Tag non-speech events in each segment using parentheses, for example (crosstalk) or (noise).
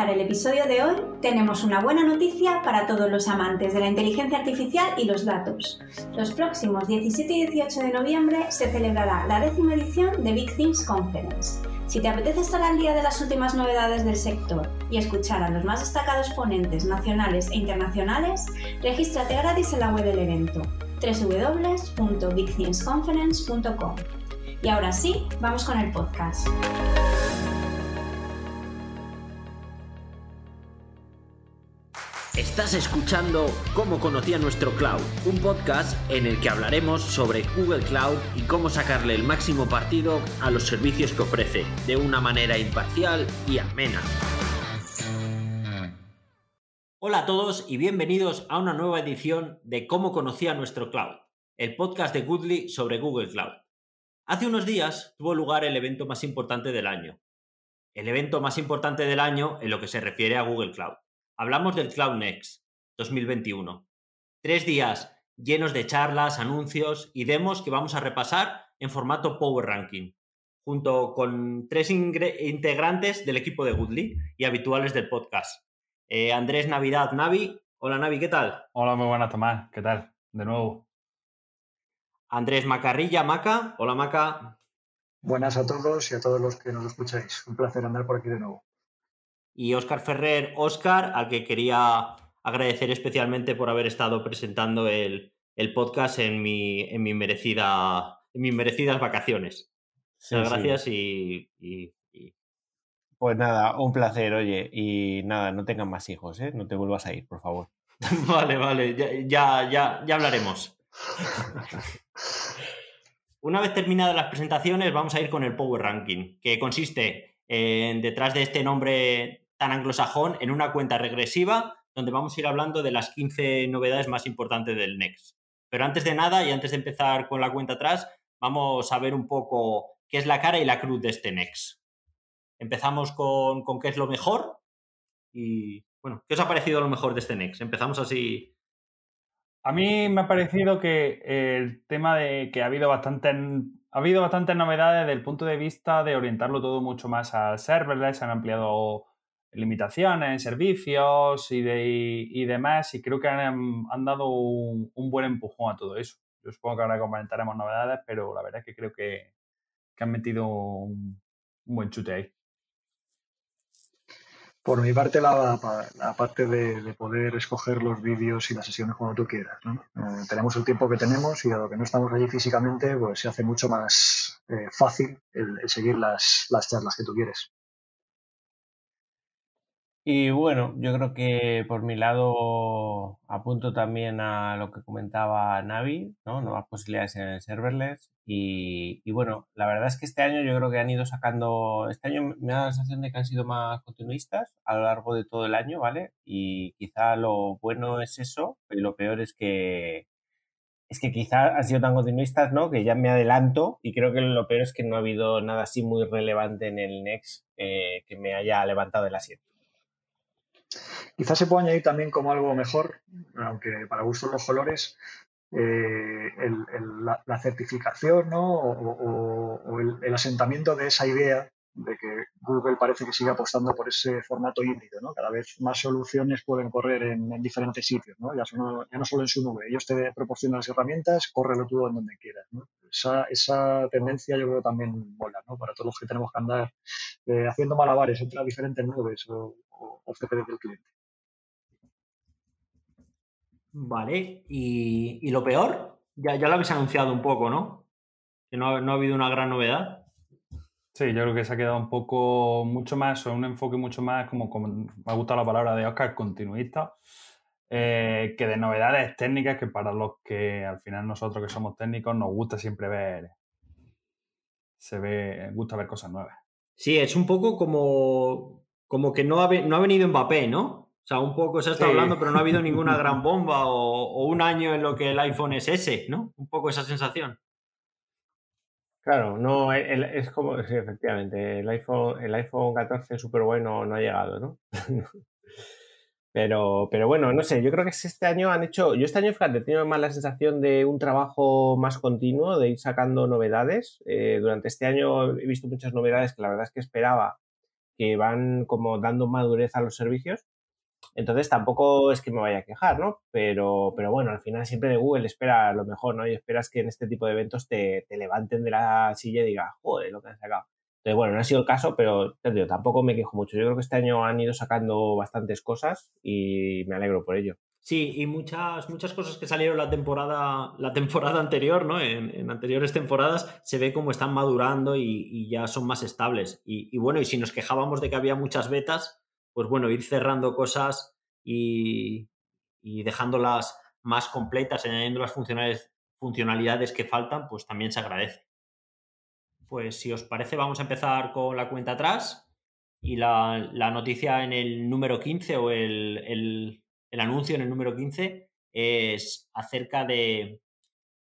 empezar el episodio de hoy, tenemos una buena noticia para todos los amantes de la inteligencia artificial y los datos. Los próximos 17 y 18 de noviembre se celebrará la décima edición de Big Things Conference. Si te apetece estar al día de las últimas novedades del sector y escuchar a los más destacados ponentes nacionales e internacionales, regístrate gratis en la web del evento www.bigthingsconference.com. Y ahora sí, vamos con el podcast. Estás escuchando Cómo conocía nuestro cloud, un podcast en el que hablaremos sobre Google Cloud y cómo sacarle el máximo partido a los servicios que ofrece, de una manera imparcial y amena. Hola a todos y bienvenidos a una nueva edición de Cómo conocía nuestro cloud, el podcast de Goodly sobre Google Cloud. Hace unos días tuvo lugar el evento más importante del año. El evento más importante del año en lo que se refiere a Google Cloud. Hablamos del Cloud Next 2021. Tres días llenos de charlas, anuncios y demos que vamos a repasar en formato Power Ranking, junto con tres integrantes del equipo de Goodly y habituales del podcast. Eh, Andrés Navidad Navi. Hola Navi, ¿qué tal? Hola, muy buenas Tomás, ¿qué tal? De nuevo. Andrés Macarrilla Maca. Hola Maca. Buenas a todos y a todos los que nos escucháis. Un placer andar por aquí de nuevo y Óscar Ferrer, Óscar, al que quería agradecer especialmente por haber estado presentando el, podcast en mi, en mi merecida en mis merecidas vacaciones. Muchas gracias y, Pues nada, un placer, oye, y nada, no tengan más hijos, ¿eh? No te vuelvas a ir, por favor. (laughs) vale, vale, ya, ya, ya hablaremos. (laughs) Una vez terminadas las presentaciones, vamos a ir con el Power Ranking, que consiste detrás de este nombre tan anglosajón en una cuenta regresiva donde vamos a ir hablando de las 15 novedades más importantes del Next. Pero antes de nada y antes de empezar con la cuenta atrás, vamos a ver un poco qué es la cara y la cruz de este Next. Empezamos con, qué es lo mejor y, bueno, ¿qué os ha parecido lo mejor de este Next? Empezamos así. A mí me ha parecido que el tema de que ha habido bastantes ha habido bastantes novedades desde el punto de vista de orientarlo todo mucho más al serverless, han ampliado limitaciones, servicios y, de, y demás, y creo que han, dado un, buen empujón a todo eso. Yo supongo que ahora comentaremos novedades, pero la verdad es que creo que, han metido un, buen chute ahí. Por mi parte, la, parte de, poder escoger los vídeos y las sesiones cuando tú quieras. Eh, tenemos el tiempo que tenemos y a lo que no estamos allí físicamente, pues se hace mucho más eh, fácil el, seguir las, las charlas que tú quieres. Y bueno, yo creo que por mi lado apunto también a lo que comentaba Navi, ¿no? Nuevas posibilidades en el serverless. Y, y, bueno, la verdad es que este año yo creo que han ido sacando, este año me da la sensación de que han sido más continuistas a lo largo de todo el año, ¿vale? Y quizá lo bueno es eso, y lo peor es que es que quizá han sido tan continuistas, ¿no? Que ya me adelanto y creo que lo peor es que no ha habido nada así muy relevante en el Next eh, que me haya levantado del asiento. Quizás se puede añadir también como algo mejor, aunque para gustos los colores, eh, la, certificación ¿no? o, el, asentamiento de esa idea de que Google parece que sigue apostando por ese formato híbrido. ¿no? Cada vez más soluciones pueden correr en, diferentes sitios, ¿no? Ya, no solo en su nube. Ellos te proporcionan las herramientas, córrelo tú en donde quieras. Esa, esa, tendencia yo creo también mola ¿no? para todos los que tenemos que andar eh, haciendo malabares entre las diferentes nubes o, o, del cliente. Vale, ¿Y, lo peor? Ya, ya lo habéis anunciado un poco, ¿no? Que no ha, habido una gran novedad. Sí, yo creo que se ha quedado un poco, mucho más, o un enfoque mucho más, como, como me ha gustado la palabra de Oscar, continuista, eh, que de novedades técnicas que para los que al final nosotros que somos técnicos nos gusta siempre ver se ve, gusta ver cosas nuevas. Sí, es un poco como, como que no ha, no ha venido Mbappé, ¿no? O sea, un poco se ha estado hablando, pero no ha habido ninguna (laughs) gran bomba o, un año en lo que el iPhone es ese, ¿no? Un poco esa sensación. Claro, no, es como, sí, efectivamente, el iPhone, el iPhone 14 súper bueno no ha llegado, ¿no? (laughs) Pero, pero bueno, no sé, yo creo que este año han hecho, yo este año, fíjate, he tenido más la sensación de un trabajo más continuo, de ir sacando novedades. Eh, durante este año he visto muchas novedades que la verdad es que esperaba que van como dando madurez a los servicios. Entonces tampoco es que me vaya a quejar, ¿no? Pero, pero bueno, al final siempre de Google espera lo mejor, ¿no? Y esperas que en este tipo de eventos te, te levanten de la silla y digas, joder, lo que han sacado. Entonces, bueno, no ha sido el caso, pero tampoco me quejo mucho. Yo creo que este año han ido sacando bastantes cosas y me alegro por ello. Sí, y muchas, muchas cosas que salieron la temporada, la temporada anterior, ¿no? En, anteriores temporadas, se ve como están madurando y, ya son más estables. Y, bueno, y si nos quejábamos de que había muchas betas, pues bueno, ir cerrando cosas y, y dejándolas más completas, añadiendo las funcionalidades que faltan, pues también se agradece. Pues si os parece, vamos a empezar con la cuenta atrás y la, noticia en el número 15 o el, anuncio en el número 15 es acerca de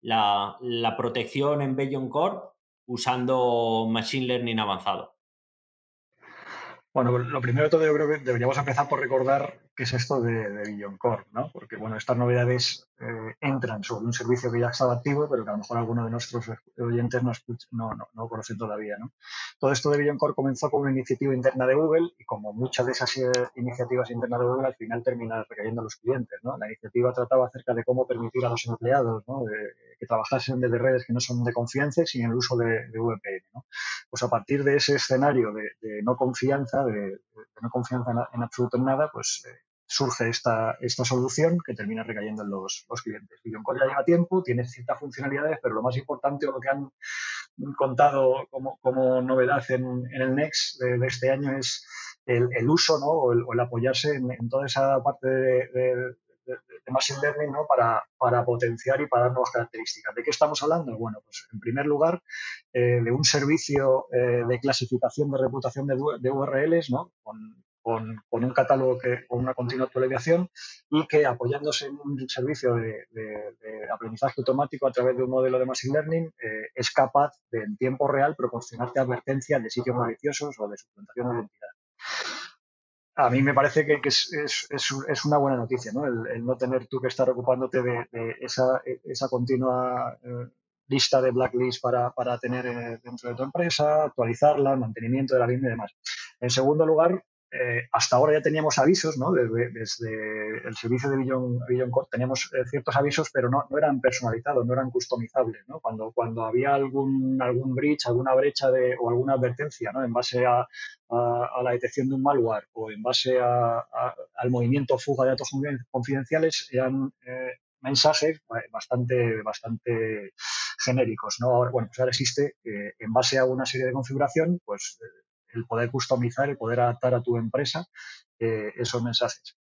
la, protección en Bellion Corp usando Machine Learning avanzado. Bueno, lo primero de todo yo creo que deberíamos empezar por recordar qué es esto de, de Core, ¿no? Porque, bueno, estas novedades eh, entran sobre un servicio que ya estaba activo, pero que a lo mejor alguno de nuestros oyentes no, no, no, no conocen todavía, ¿no? Todo esto de Billion Core comenzó con una iniciativa interna de Google y como muchas de esas eh, iniciativas internas de Google al final terminan recayendo a los clientes, ¿no? La iniciativa trataba acerca de cómo permitir a los empleados, ¿no? que trabajasen desde redes que no son de confianza sin el uso de, VPN, ¿no? Pues a partir de ese escenario de, no confianza, de, no confianza en, absoluto en nada, pues eh, surge esta, esta solución que termina recayendo en los, los clientes. Core ya lleva tiempo, tiene ciertas funcionalidades, pero lo más importante o lo que han contado como, como novedad en, en, el Next de, este año es el, el uso ¿no? o, el, apoyarse en, toda esa parte de, de, Machine Learning ¿no? para, para, potenciar y para dar nuevas características. ¿De qué estamos hablando? Bueno, pues en primer lugar, eh, de un servicio eh, de clasificación de reputación de, de URLs ¿no? con, con, un catálogo que, con una continua actualización y que apoyándose en un servicio de, aprendizaje automático a través de un modelo de Machine Learning eh, es capaz de en tiempo real proporcionarte advertencias de sitios maliciosos o de suplantación de identidad. A mí me parece que, es, es, es, una buena noticia, ¿no? El, no tener tú que estar ocupándote de, esa, esa, continua eh, lista de blacklist para, para tener eh, dentro de tu empresa, actualizarla, mantenimiento de la misma y demás. En segundo lugar, eh, hasta ahora ya teníamos avisos, ¿no? Desde, el servicio de Billion, Billion teníamos eh, ciertos avisos, pero no, no, eran personalizados, no eran customizables, ¿no? Cuando, cuando había algún, algún breach, alguna brecha de, o alguna advertencia, ¿no? En base a, a, la detección de un malware o en base a, al movimiento fuga de datos confidenciales, eran eh, mensajes bastante, bastante genéricos, ¿no? Bueno, pues ahora existe, en base a una serie de configuración, pues el poder customizar, el poder adaptar a tu empresa eh, esos mensajes.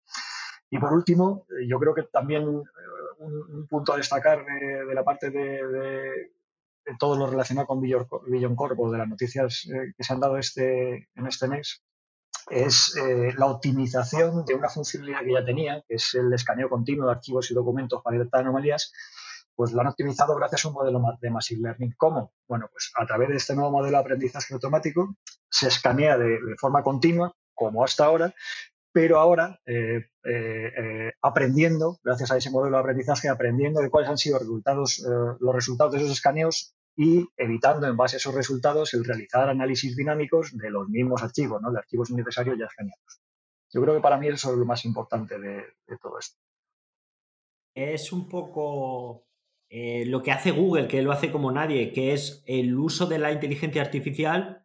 Y por último, eh, yo creo que también eh, un, punto a destacar de, la parte de, todo lo relacionado con Billion Corp o de las noticias que se han dado este, en este mes es la optimización de una funcionalidad que ya tenía, que es el escaneo continuo de archivos y documentos para detectar anomalías, pues lo han optimizado gracias a un modelo de Machine Learning. ¿Cómo? Bueno, pues a través de este nuevo modelo de aprendizaje automático se escanea de, forma continua, como hasta ahora, pero ahora eh, eh, eh, aprendiendo, gracias a ese modelo de aprendizaje, aprendiendo de cuáles han sido los resultados de esos escaneos y evitando en base a esos resultados el realizar análisis dinámicos de los mismos archivos, ¿no? de archivos innecesarios ya escaneados. Yo creo que para mí eso es lo más importante de todo esto. Es un poco eh, lo que hace Google, que lo hace como nadie, que es el uso de la inteligencia artificial,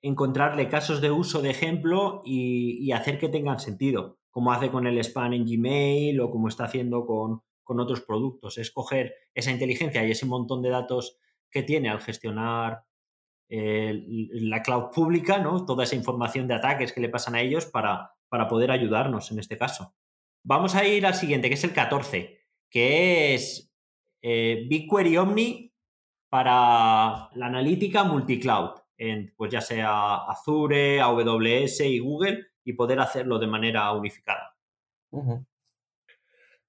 encontrarle casos de uso de ejemplo y, hacer que tengan sentido, como hace con el spam en Gmail o como está haciendo con, otros productos. Es coger esa inteligencia y ese montón de datos que tiene al gestionar eh, la cloud pública, ¿no? toda esa información de ataques que le pasan a ellos para, para poder ayudarnos en este caso. Vamos a ir al siguiente, que es el 14, que es eh, BigQuery Omni para la analítica multicloud, en, pues ya sea Azure, AWS y Google, y poder hacerlo de manera unificada.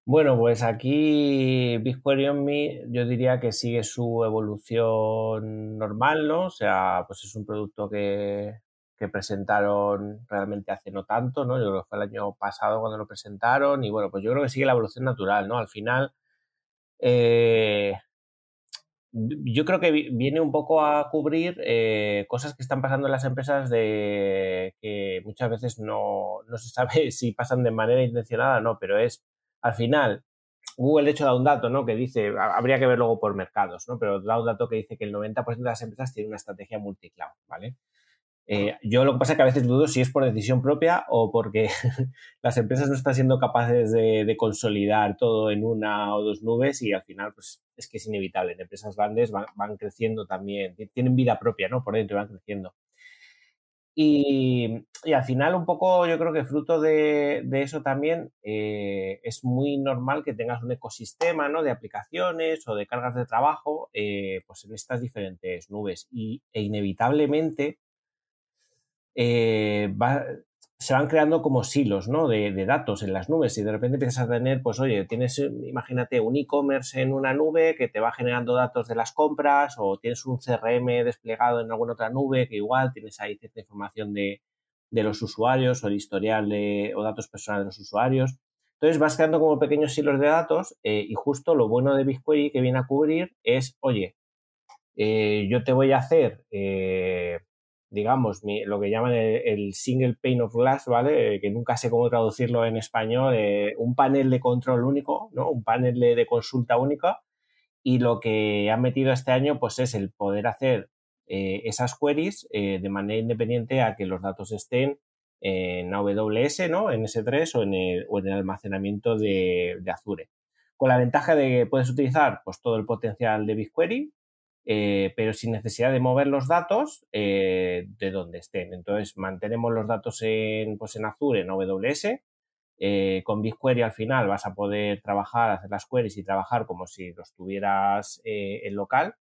Bueno, pues aquí BigQuery Me yo diría que sigue su evolución normal, ¿no? O sea, pues es un producto que, presentaron realmente hace no tanto, ¿no? Yo creo que fue el año pasado cuando lo presentaron y bueno, pues yo creo que sigue la evolución natural, ¿no? Al final, eh, yo creo que viene un poco a cubrir eh, cosas que están pasando en las empresas de que muchas veces no, no se sabe (laughs) si pasan de manera intencionada o no, pero es al final Google de hecho da un dato, ¿no? Que dice, habría que ver luego por mercados, ¿no? Pero da un dato que dice que el 90% de las empresas tienen una estrategia multicloud, ¿vale? Eh, yo lo que pasa es que a veces dudo si es por decisión propia o porque (laughs) las empresas no están siendo capaces de, consolidar todo en una o dos nubes y al final pues es que es inevitable. En empresas grandes van, creciendo también, tienen vida propia, ¿no? Por dentro van creciendo. Y, al final un poco yo creo que fruto de, eso también eh, es muy normal que tengas un ecosistema ¿no? de aplicaciones o de cargas de trabajo eh, pues en estas diferentes nubes y, e inevitablemente eh, se van creando como silos ¿no? de, datos en las nubes y de repente empiezas a tener, pues oye, tienes, imagínate, un e-commerce en una nube que te va generando datos de las compras o tienes un CRM desplegado en alguna otra nube que igual tienes ahí cierta información de, los usuarios o el historial de, o datos personales de los usuarios. Entonces vas creando como pequeños silos de datos eh, y justo lo bueno de BigQuery que viene a cubrir es, oye, eh, yo te voy a hacer digamos, lo que llaman el, single pane of glass, ¿vale? Eh, que nunca sé cómo traducirlo en español, eh, un panel de control único, ¿no? Un panel de, consulta única. Y lo que han metido este año, pues es el poder hacer eh, esas queries de manera independiente a que los datos estén en AWS, ¿no? En S3 o en el, o en el almacenamiento de, de Azure. Con la ventaja de que puedes utilizar pues, todo el potencial de BigQuery, eh, pero sin necesidad de mover los datos eh, de donde estén. Entonces, mantenemos los datos en, pues en Azure, en AWS. Eh, con BigQuery al final vas a poder trabajar, hacer las queries y trabajar como si los tuvieras en local.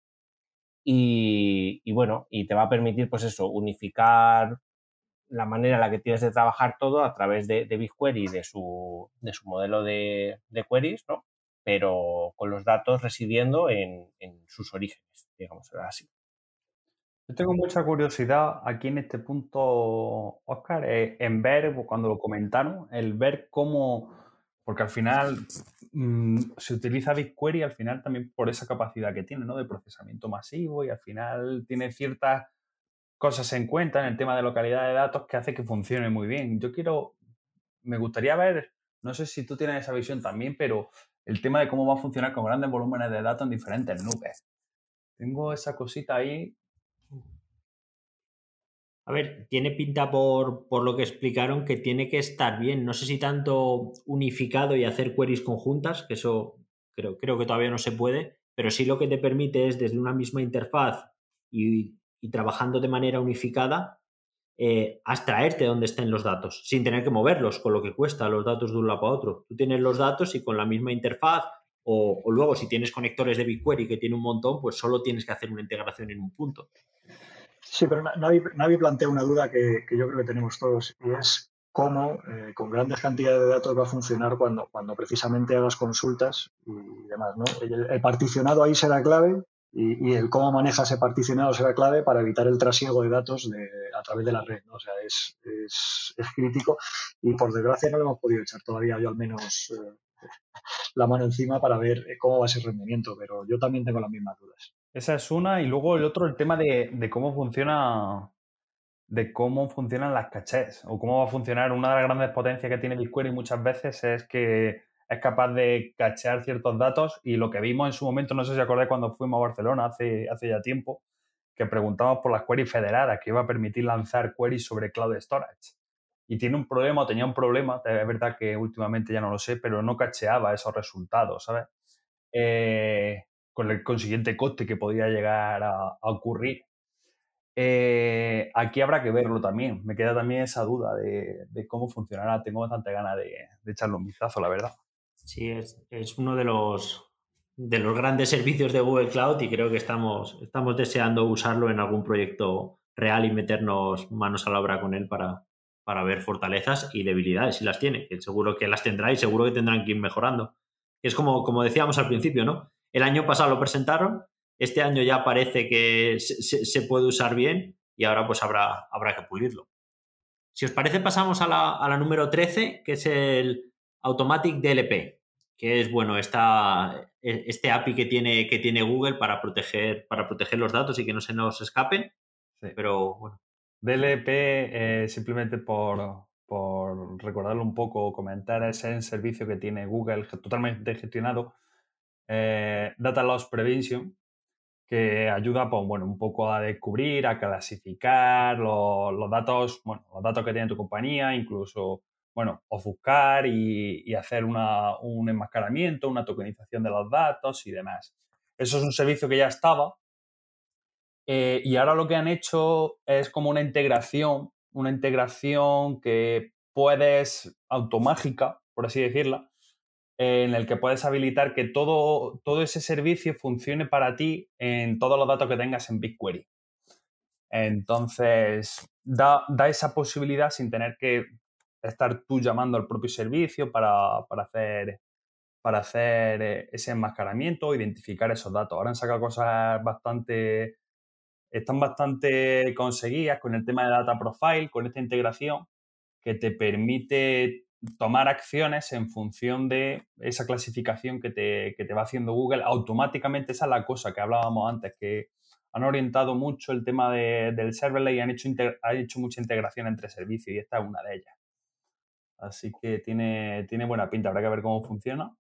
Y, bueno, y te va a permitir, pues eso, unificar la manera en la que tienes de trabajar todo a través de, BigQuery, de su, de su modelo de, de queries, ¿no? Pero con los datos residiendo en, sus orígenes, digamos así. Yo tengo mucha curiosidad aquí en este punto, Oscar, eh, en ver, cuando lo comentaron, el ver cómo, porque al final mm, se utiliza BigQuery al final también por esa capacidad que tiene, ¿no? De procesamiento masivo y al final tiene ciertas cosas en cuenta en el tema de localidad de datos que hace que funcione muy bien. Yo quiero, me gustaría ver, no sé si tú tienes esa visión también, pero el tema de cómo va a funcionar con grandes volúmenes de datos en diferentes nubes. Tengo esa cosita ahí. A ver, tiene pinta por, por, lo que explicaron que tiene que estar bien. No sé si tanto unificado y hacer queries conjuntas, que eso creo, creo que todavía no se puede, pero sí lo que te permite es desde una misma interfaz y, y trabajando de manera unificada, eh, abstraerte donde estén los datos, sin tener que moverlos, con lo que cuesta los datos de un lado para otro. Tú tienes los datos y con la misma interfaz, o, luego si tienes conectores de BigQuery que tiene un montón, pues solo tienes que hacer una integración en un punto. Sí, pero nadie, plantea una duda que, yo creo que tenemos todos, y es cómo eh, con grandes cantidades de datos va a funcionar cuando, cuando precisamente hagas consultas y demás. ¿no? el particionado ahí será clave, y, el cómo maneja ese particionado será clave para evitar el trasiego de datos a través de la red. ¿no? O sea, es, es, crítico y por desgracia no lo hemos podido echar todavía, yo al menos, eh, (laughs) la mano encima para ver cómo va ese rendimiento, pero yo también tengo las mismas dudas. Esa es una y luego el otro, el tema de, de cómo funciona de cómo funcionan las cachés o cómo va a funcionar. Una de las grandes potencias que tiene BigQuery muchas veces es que es capaz de cachear ciertos datos y lo que vimos en su momento, no sé si acordáis cuando fuimos a Barcelona hace, hace ya tiempo, que preguntamos por las queries federadas, que iba a permitir lanzar queries sobre cloud storage. Y tiene un problema, o tenía un problema, es verdad que últimamente ya no lo sé, pero no cacheaba esos resultados, ¿sabes? Eh, con el consiguiente coste que podía llegar a, ocurrir. Eh, aquí habrá que verlo también. Me queda también esa duda de, cómo funcionará. Tengo bastante ganas de, de echarle un vistazo, la verdad. Sí, es, uno de los, de los grandes servicios de Google Cloud y creo que estamos, estamos deseando usarlo en algún proyecto real y meternos manos a la obra con él para, para ver fortalezas y debilidades si las tiene, que seguro que las tendrá y seguro que tendrán que ir mejorando. Es como, como decíamos al principio, ¿no? El año pasado lo presentaron, este año ya parece que se, puede usar bien y ahora pues habrá, habrá que pulirlo. Si os parece, pasamos a la, a la número 13, que es el Automatic DLP, que es bueno esta, e, este API que tiene, que tiene Google para proteger, para proteger los datos y que no se nos escapen. Pero bueno. DLP, eh, simplemente por, por recordarlo un poco, comentar, es el servicio que tiene Google totalmente gestionado, eh, Data Loss Prevention, que ayuda pues, bueno, un poco a descubrir, a clasificar los, los, datos, bueno, los datos que tiene tu compañía, incluso bueno, ofuscar y, hacer un enmascaramiento, una tokenización de los datos y demás. Eso es un servicio que ya estaba eh, y ahora lo que han hecho es como una integración, una integración que puedes automágica, por así decirla, en el que puedes habilitar que todo, todo ese servicio funcione para ti en todos los datos que tengas en BigQuery. Entonces, da, da, esa posibilidad sin tener que estar tú llamando al propio servicio para, hacer, para hacer eh, ese enmascaramiento, identificar esos datos. Ahora han sacado cosas bastante, están bastante conseguidas con el tema de Data Profile, con esta integración que te permite tomar acciones en función de esa clasificación que te, que te va haciendo Google. Automáticamente esa es la cosa que hablábamos antes, que han orientado mucho el tema del serverless y han hecho, han hecho mucha integración entre servicios y esta es una de ellas. Así que tiene, tiene buena pinta, habrá que ver cómo funciona.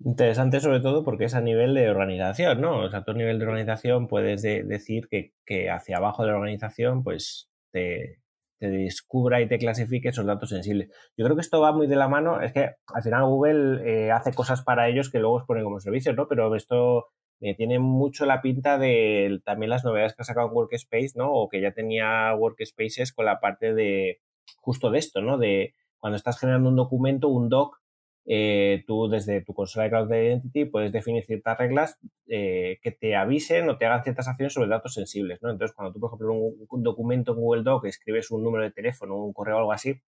Interesante sobre todo porque es a nivel de organización, ¿no? O sea, tú a nivel de organización puedes decir que, hacia abajo de la organización pues te, descubra y te clasifique esos datos sensibles. Yo creo que esto va muy de la mano, es que al final Google eh, hace cosas para ellos que luego os ponen como servicios, ¿no? Pero esto eh, tiene mucho la pinta de también las novedades que ha sacado Workspace, ¿no? O que ya tenía Workspaces con la parte de justo de esto, ¿no? De cuando estás generando un documento, un doc, eh, tú desde tu consola de Cloud Identity puedes definir ciertas reglas eh, que te avisen o te hagan ciertas acciones sobre datos sensibles. ¿no? Entonces, cuando tú, por ejemplo, un, un documento en Google Doc escribes un número de teléfono, un correo o algo así,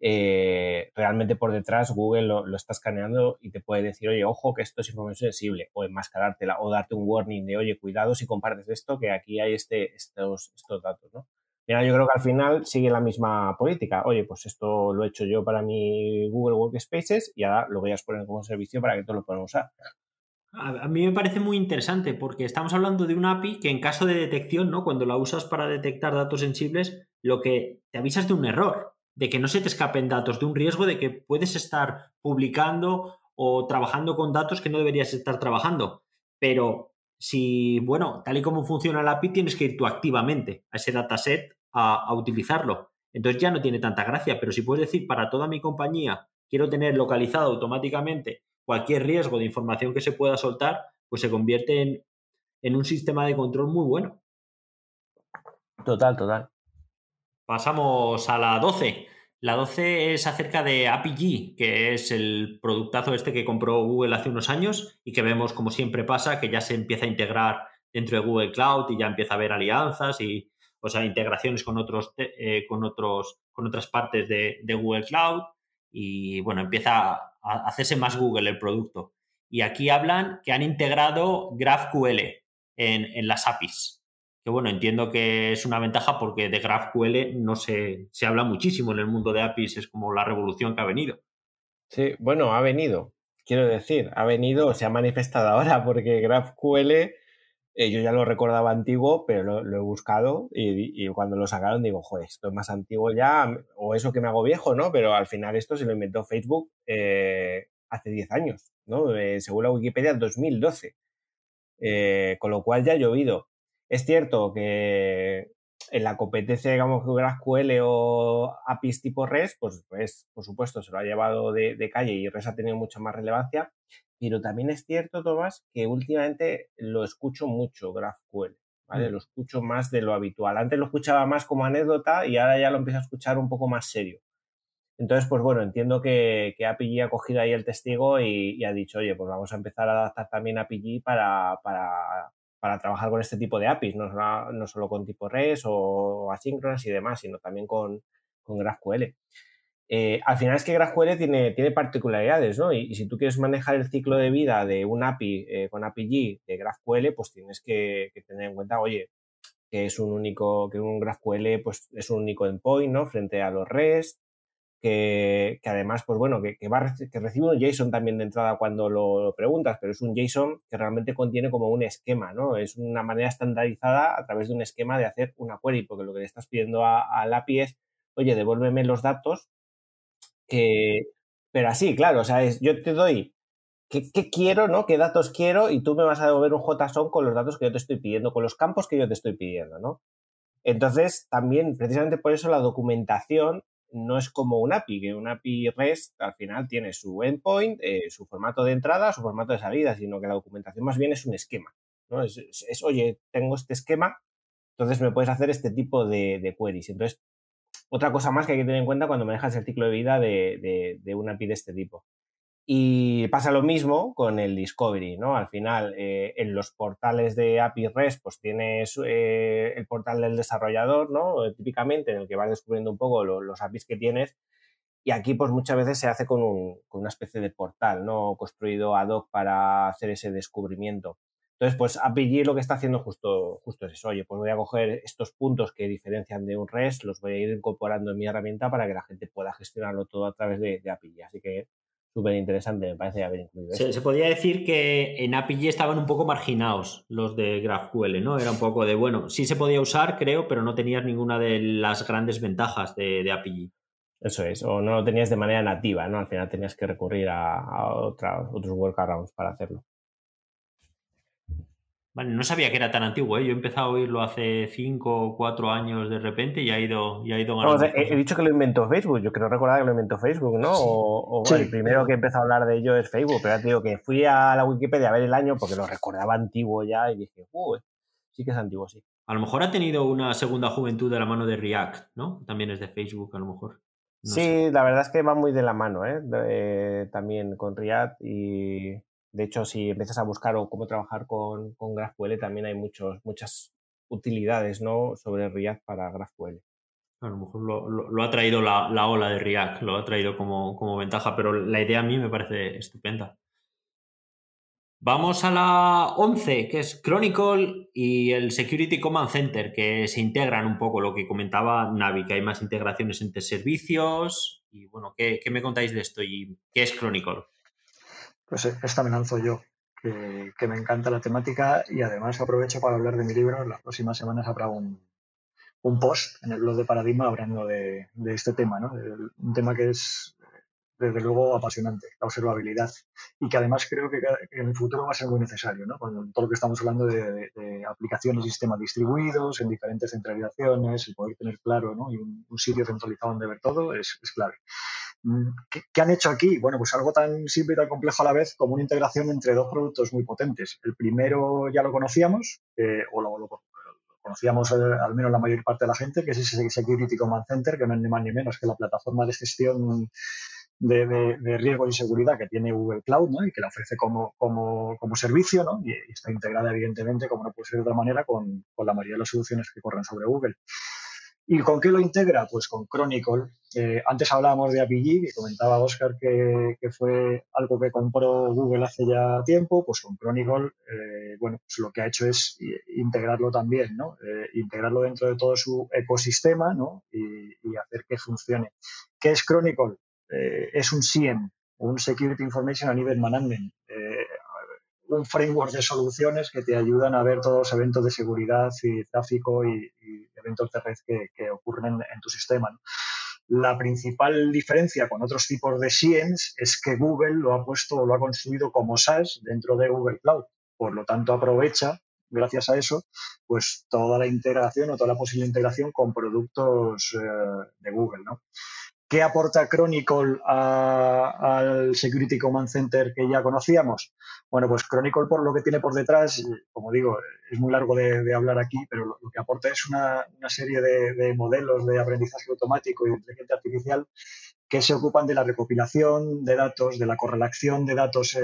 eh, realmente por detrás Google lo, está escaneando y te puede decir, oye, ojo, que esto es información sensible, o enmascarártela, o darte un warning de, oye, cuidado si compartes esto, que aquí hay este, estos, estos datos, ¿no? Yo creo que al final sigue la misma política. Oye, pues esto lo he hecho yo para mi Google Workspaces y ahora lo voy a poner como servicio para que todos lo puedan usar. A mí me parece muy interesante porque estamos hablando de una API que en caso de detección, ¿no? Cuando la usas para detectar datos sensibles, lo que te avisas de un error, de que no se te escapen datos, de un riesgo de que puedes estar publicando o trabajando con datos que no deberías estar trabajando. Pero si, bueno, tal y como funciona la API, tienes que ir tú activamente a ese dataset a, utilizarlo. Entonces ya no tiene tanta gracia, pero si puedes decir para toda mi compañía quiero tener localizado automáticamente cualquier riesgo de información que se pueda soltar, pues se convierte en, en un sistema de control muy bueno. Total, total. Pasamos a la 12. La 12 es acerca de API, que es el productazo este que compró Google hace unos años y que vemos, como siempre pasa, que ya se empieza a integrar dentro de Google Cloud y ya empieza a haber alianzas y, o sea, integraciones con otros, eh, con otros, con otras partes de, Google Cloud y bueno, empieza a hacerse más Google el producto. Y aquí hablan que han integrado GraphQL en, en las APIs. Que bueno, entiendo que es una ventaja porque de GraphQL no se, se habla muchísimo en el mundo de APIs, es como la revolución que ha venido. Sí, bueno, ha venido. Quiero decir, ha venido, se ha manifestado ahora porque GraphQL eh, yo ya lo recordaba antiguo, pero lo, he buscado y, cuando lo sacaron digo, joder, esto es más antiguo ya, o eso que me hago viejo, ¿no? Pero al final esto se lo inventó Facebook eh, hace 10 años, ¿no? Eh, según la Wikipedia, 2012. con lo cual ya ha llovido. Es cierto que en la competencia, digamos, GraphQL o APIs tipo REST, pues, pues, por supuesto se lo ha llevado de, de calle y REST ha tenido mucha más relevancia, pero también es cierto, Tomás, que últimamente lo escucho mucho, GraphQL. ¿vale? Mm. Lo escucho más de lo habitual. Antes lo escuchaba más como anécdota y ahora ya lo empiezo a escuchar un poco más serio. Entonces, pues bueno, entiendo que, que API ha cogido ahí el testigo y, ha dicho, oye, pues vamos a empezar a adaptar también API para, para, para trabajar con este tipo de APIs, no, no solo con tipo REST o asíncronas y demás, sino también con, con GraphQL. Eh, al final es que GraphQL tiene, tiene particularidades, ¿no? Y, si tú quieres manejar el ciclo de vida de un API eh, con API de GraphQL, pues tienes que, tener en cuenta, oye, que es un único, que un GraphQL pues es un único endpoint, ¿no? Frente a los REST, que, además, pues bueno, que, va, que recibe un JSON también de entrada cuando lo, preguntas, pero es un JSON que realmente contiene como un esquema, ¿no? Es una manera estandarizada a través de un esquema de hacer una query, porque lo que le estás pidiendo al API es, oye, devuélveme los datos que... Pero así, claro, o sea, es, yo te doy qué, quiero, ¿no? ¿Qué datos quiero? Y tú me vas a devolver un JSON con los datos que yo te estoy pidiendo, con los campos que yo te estoy pidiendo, ¿no? Entonces, también, precisamente por eso, la documentación no es como un API, que un API REST al final tiene su endpoint, eh, su formato de entrada, su formato de salida, sino que la documentación más bien es un esquema. ¿no? Es, oye, tengo este esquema, entonces me puedes hacer este tipo de, queries. Entonces, otra cosa más que hay que tener en cuenta cuando manejas el ciclo de vida de, de un API de este tipo. Y pasa lo mismo con el Discovery, ¿no? Al final, eh, en los portales de API REST, pues tienes eh, el portal del desarrollador, ¿no? Típicamente, en el que vas descubriendo un poco los APIs que tienes. Y aquí, pues muchas veces se hace con, una especie de portal, ¿no? Construido ad hoc para hacer ese descubrimiento. Entonces, pues API lo que está haciendo justo, justo es eso. Oye, pues voy a coger estos puntos que diferencian de un REST, los voy a ir incorporando en mi herramienta para que la gente pueda gestionarlo todo a través de, de API. Así que súper interesante, me parece haber incluido. Se, se, podría decir que en API estaban un poco marginados los de GraphQL, ¿no? Era un poco de, bueno, sí se podía usar, creo, pero no tenías ninguna de las grandes ventajas de, de API. Eso es, o no lo tenías de manera nativa, ¿no? Al final tenías que recurrir a, a otra, otros workarounds para hacerlo. Vale, no sabía que era tan antiguo, ¿eh? Yo he empezado a oírlo hace 5 o 4 años de repente y ha ido, y ha ido ganando. he, dicho que lo inventó Facebook, yo creo recordar que lo inventó Facebook, ¿no? O, el primero que empezó a hablar de ello es Facebook, pero ya te digo que fui a la Wikipedia a ver el año porque lo recordaba antiguo ya y dije, uy, sí que es antiguo, sí. A lo mejor ha tenido una segunda juventud de la mano de React, ¿no? También es de Facebook, a lo mejor. sí, la verdad es que va muy de la mano, ¿eh? también con React y de hecho, si empiezas a buscar o cómo trabajar con, con GraphQL, también hay muchos, muchas utilidades ¿no? sobre React para GraphQL. A lo mejor lo, ha traído la, ola de React, lo ha traído como, como, ventaja, pero la idea a mí me parece estupenda. Vamos a la 11, que es Chronicle y el Security Command Center, que se integran un poco lo que comentaba Navi, que hay más integraciones entre servicios. Y bueno, ¿qué, qué me contáis de esto y qué es Chronicle? Pues eh, esta me lanzo yo, que, me encanta la temática y además aprovecho para hablar de mi libro. Las próximas semanas habrá un, post en el blog de Paradigma hablando de, este tema, ¿no? un tema que es desde luego apasionante, la observabilidad, y que además creo que, en el futuro va a ser muy necesario, ¿no? Con todo lo que estamos hablando de, aplicaciones y sistemas distribuidos en diferentes centralizaciones, el poder tener claro, ¿no? Y un, sitio centralizado donde ver todo es, es clave. Mm, ¿Qué, han hecho aquí? Bueno, pues algo tan simple y tan complejo a la vez como una integración entre dos productos muy potentes. El primero ya lo conocíamos, o lo, conocíamos eh, al menos la mayor parte de la gente, que es ese Security Command Center, que no es ni más ni menos que la plataforma de gestión de, de, riesgo y seguridad que tiene Google Cloud ¿no? y que la ofrece como, como, como servicio ¿no? y, está integrada evidentemente, como no puede ser de otra manera, con, con la mayoría de las soluciones que corren sobre Google. ¿Y con qué lo integra? Pues con Chronicle. Eh, antes hablábamos de API, que comentaba Oscar que, fue algo que compró Google hace ya tiempo, pues con Chronicle, eh, bueno, pues lo que ha hecho es integrarlo también, ¿no? Eh, integrarlo dentro de todo su ecosistema, ¿no? Y, hacer que funcione. ¿Qué es Chronicle? es un SIEM, un Security Information and Event Management un framework de soluciones que te ayudan a ver todos los eventos de seguridad y tráfico y, eventos de red que, ocurren en, tu sistema. La principal diferencia con otros tipos de SIEMs es que Google lo ha puesto o lo ha construido como SaaS dentro de Google Cloud. Por lo tanto, aprovecha, gracias a eso, pues toda la integración o toda la posible integración con productos eh, de Google. ¿no? ¿Qué aporta Chronicle al Security Command Center que ya conocíamos? Bueno, pues Chronicle por lo que tiene por detrás, como digo, es muy largo de, hablar aquí, pero lo, que aporta es una, serie de, modelos de aprendizaje automático y de inteligencia artificial que se ocupan de la recopilación de datos, de la correlación de datos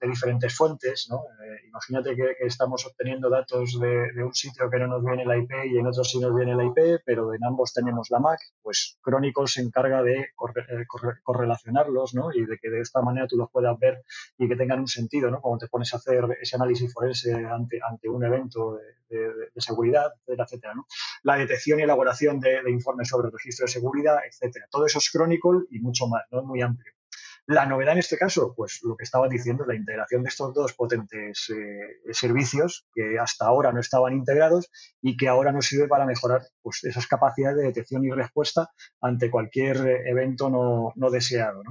de diferentes fuentes. ¿no? Eh, imagínate que, estamos obteniendo datos de, un sitio que no nos viene la IP y en otro sí nos viene la IP, pero en ambos tenemos la MAC, pues Chronicle se encarga de eh, correlacionarlos ¿no? y de que de esta manera tú los puedas ver y que tengan un sentido, ¿no? cuando te pones a hacer ese análisis forense ante, ante un evento de, seguridad, etcétera, etcétera. ¿no? La detección y elaboración de, informes sobre registro de seguridad, etcétera. Todo eso es Chronicle y mucho más, ¿no? muy amplio. La novedad en este caso, pues lo que estaba diciendo, la integración de estos dos potentes eh, servicios que hasta ahora no estaban integrados y que ahora nos sirve para mejorar pues, esas capacidades de detección y respuesta ante cualquier eh, evento no, deseado.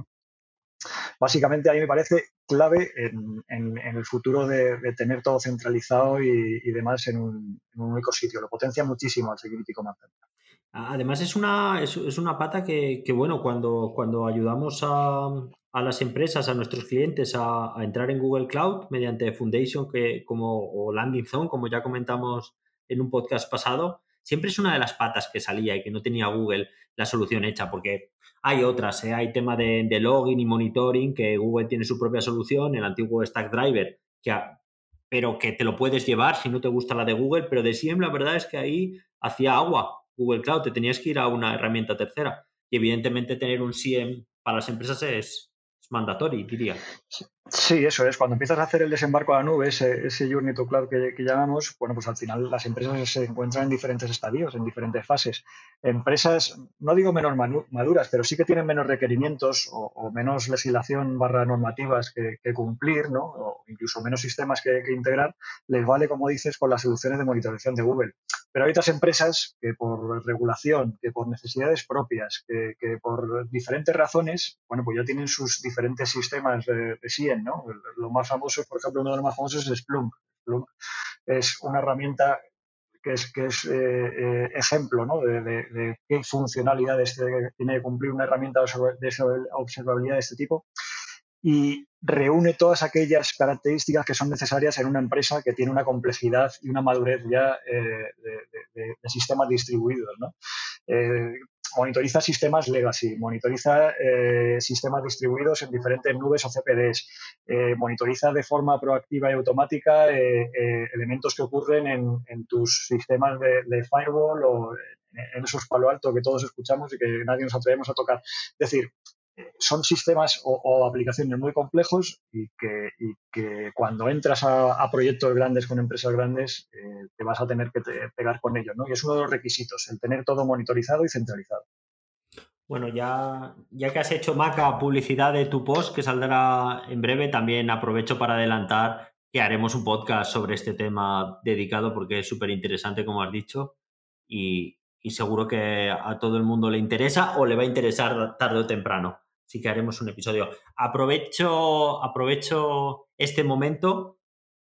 Básicamente a mí me parece clave en, el futuro de, tener todo centralizado y, demás en un, único sitio. Lo potencia muchísimo al Security Command Además es una, es, una pata que, bueno, cuando, cuando ayudamos a, a las empresas, a nuestros clientes a, entrar en Google Cloud mediante Foundation que, como, o Landing Zone, como ya comentamos en un podcast pasado, siempre es una de las patas que salía y que no tenía Google la solución hecha, porque hay otras, ¿eh? hay tema de, login y monitoring, que Google tiene su propia solución, el antiguo Stack Driver, que pero que te lo puedes llevar si no te gusta la de Google, pero de siempre la verdad es que ahí hacía agua Google Cloud, te tenías que ir a una herramienta tercera. Y evidentemente tener un SIEM para las empresas es, mandatorio, diría. Sí, eso es. Cuando empiezas a hacer el desembarco a la nube, ese, ese Journey to Cloud que, llamamos, bueno, pues al final las empresas se encuentran en diferentes estadios, en diferentes fases. Empresas, no digo menos maduras, pero sí que tienen menos requerimientos o, menos legislación barra normativas que, cumplir, ¿no? O incluso menos sistemas que, que, integrar, les vale, como dices, con las soluciones de monitorización de Google. Pero hay otras empresas que por regulación, que por necesidades propias, que, por diferentes razones, bueno, pues ya tienen sus diferentes sistemas de, de ¿no? Lo más famoso, por ejemplo, uno de los más famosos es Splunk. Splunk es una herramienta que es, que es eh, eh, ejemplo ¿no? de, qué funcionalidades tiene que cumplir una herramienta de observabilidad de este tipo y reúne todas aquellas características que son necesarias en una empresa que tiene una complejidad y una madurez ya eh, de, sistemas distribuidos. ¿no? Eh, monitoriza sistemas legacy, monitoriza eh, sistemas distribuidos en diferentes nubes o CPDs, monitoriza de forma proactiva y automática elementos que ocurren en, tus sistemas de, firewall o en esos palo alto que todos escuchamos y que nadie nos atrevemos a tocar. Es decir, son sistemas o, aplicaciones muy complejos y que, cuando entras a, proyectos grandes con empresas grandes eh, te vas a tener que pegar con ellos, ¿no? Y es uno de los requisitos, el tener todo monitorizado y centralizado. Bueno, ya, ya que has hecho, Maca, publicidad de tu post que saldrá en breve, también aprovecho para adelantar que haremos un podcast sobre este tema dedicado porque es súper interesante, como has dicho, y, y seguro que a todo el mundo le interesa o le va a interesar tarde o temprano sí que haremos un episodio. Aprovecho, aprovecho este momento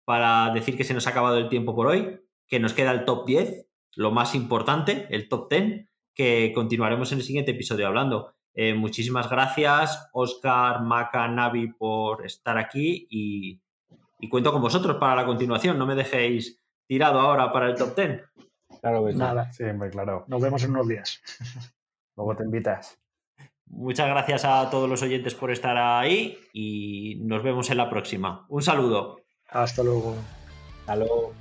para decir que se nos ha acabado el tiempo por hoy, que nos queda el top 10, lo más importante, el top 10, que continuaremos en el siguiente episodio hablando. Eh, muchísimas gracias, Oscar, Maca, Navi, por estar aquí y, cuento con vosotros para la continuación. No me dejéis tirado ahora para el top 10. Claro que Nada. Siempre, claro. Nos vemos en unos días. Luego te invitas. Muchas gracias a todos los oyentes por estar ahí y nos vemos en la próxima. Un saludo. Hasta luego. Hasta luego.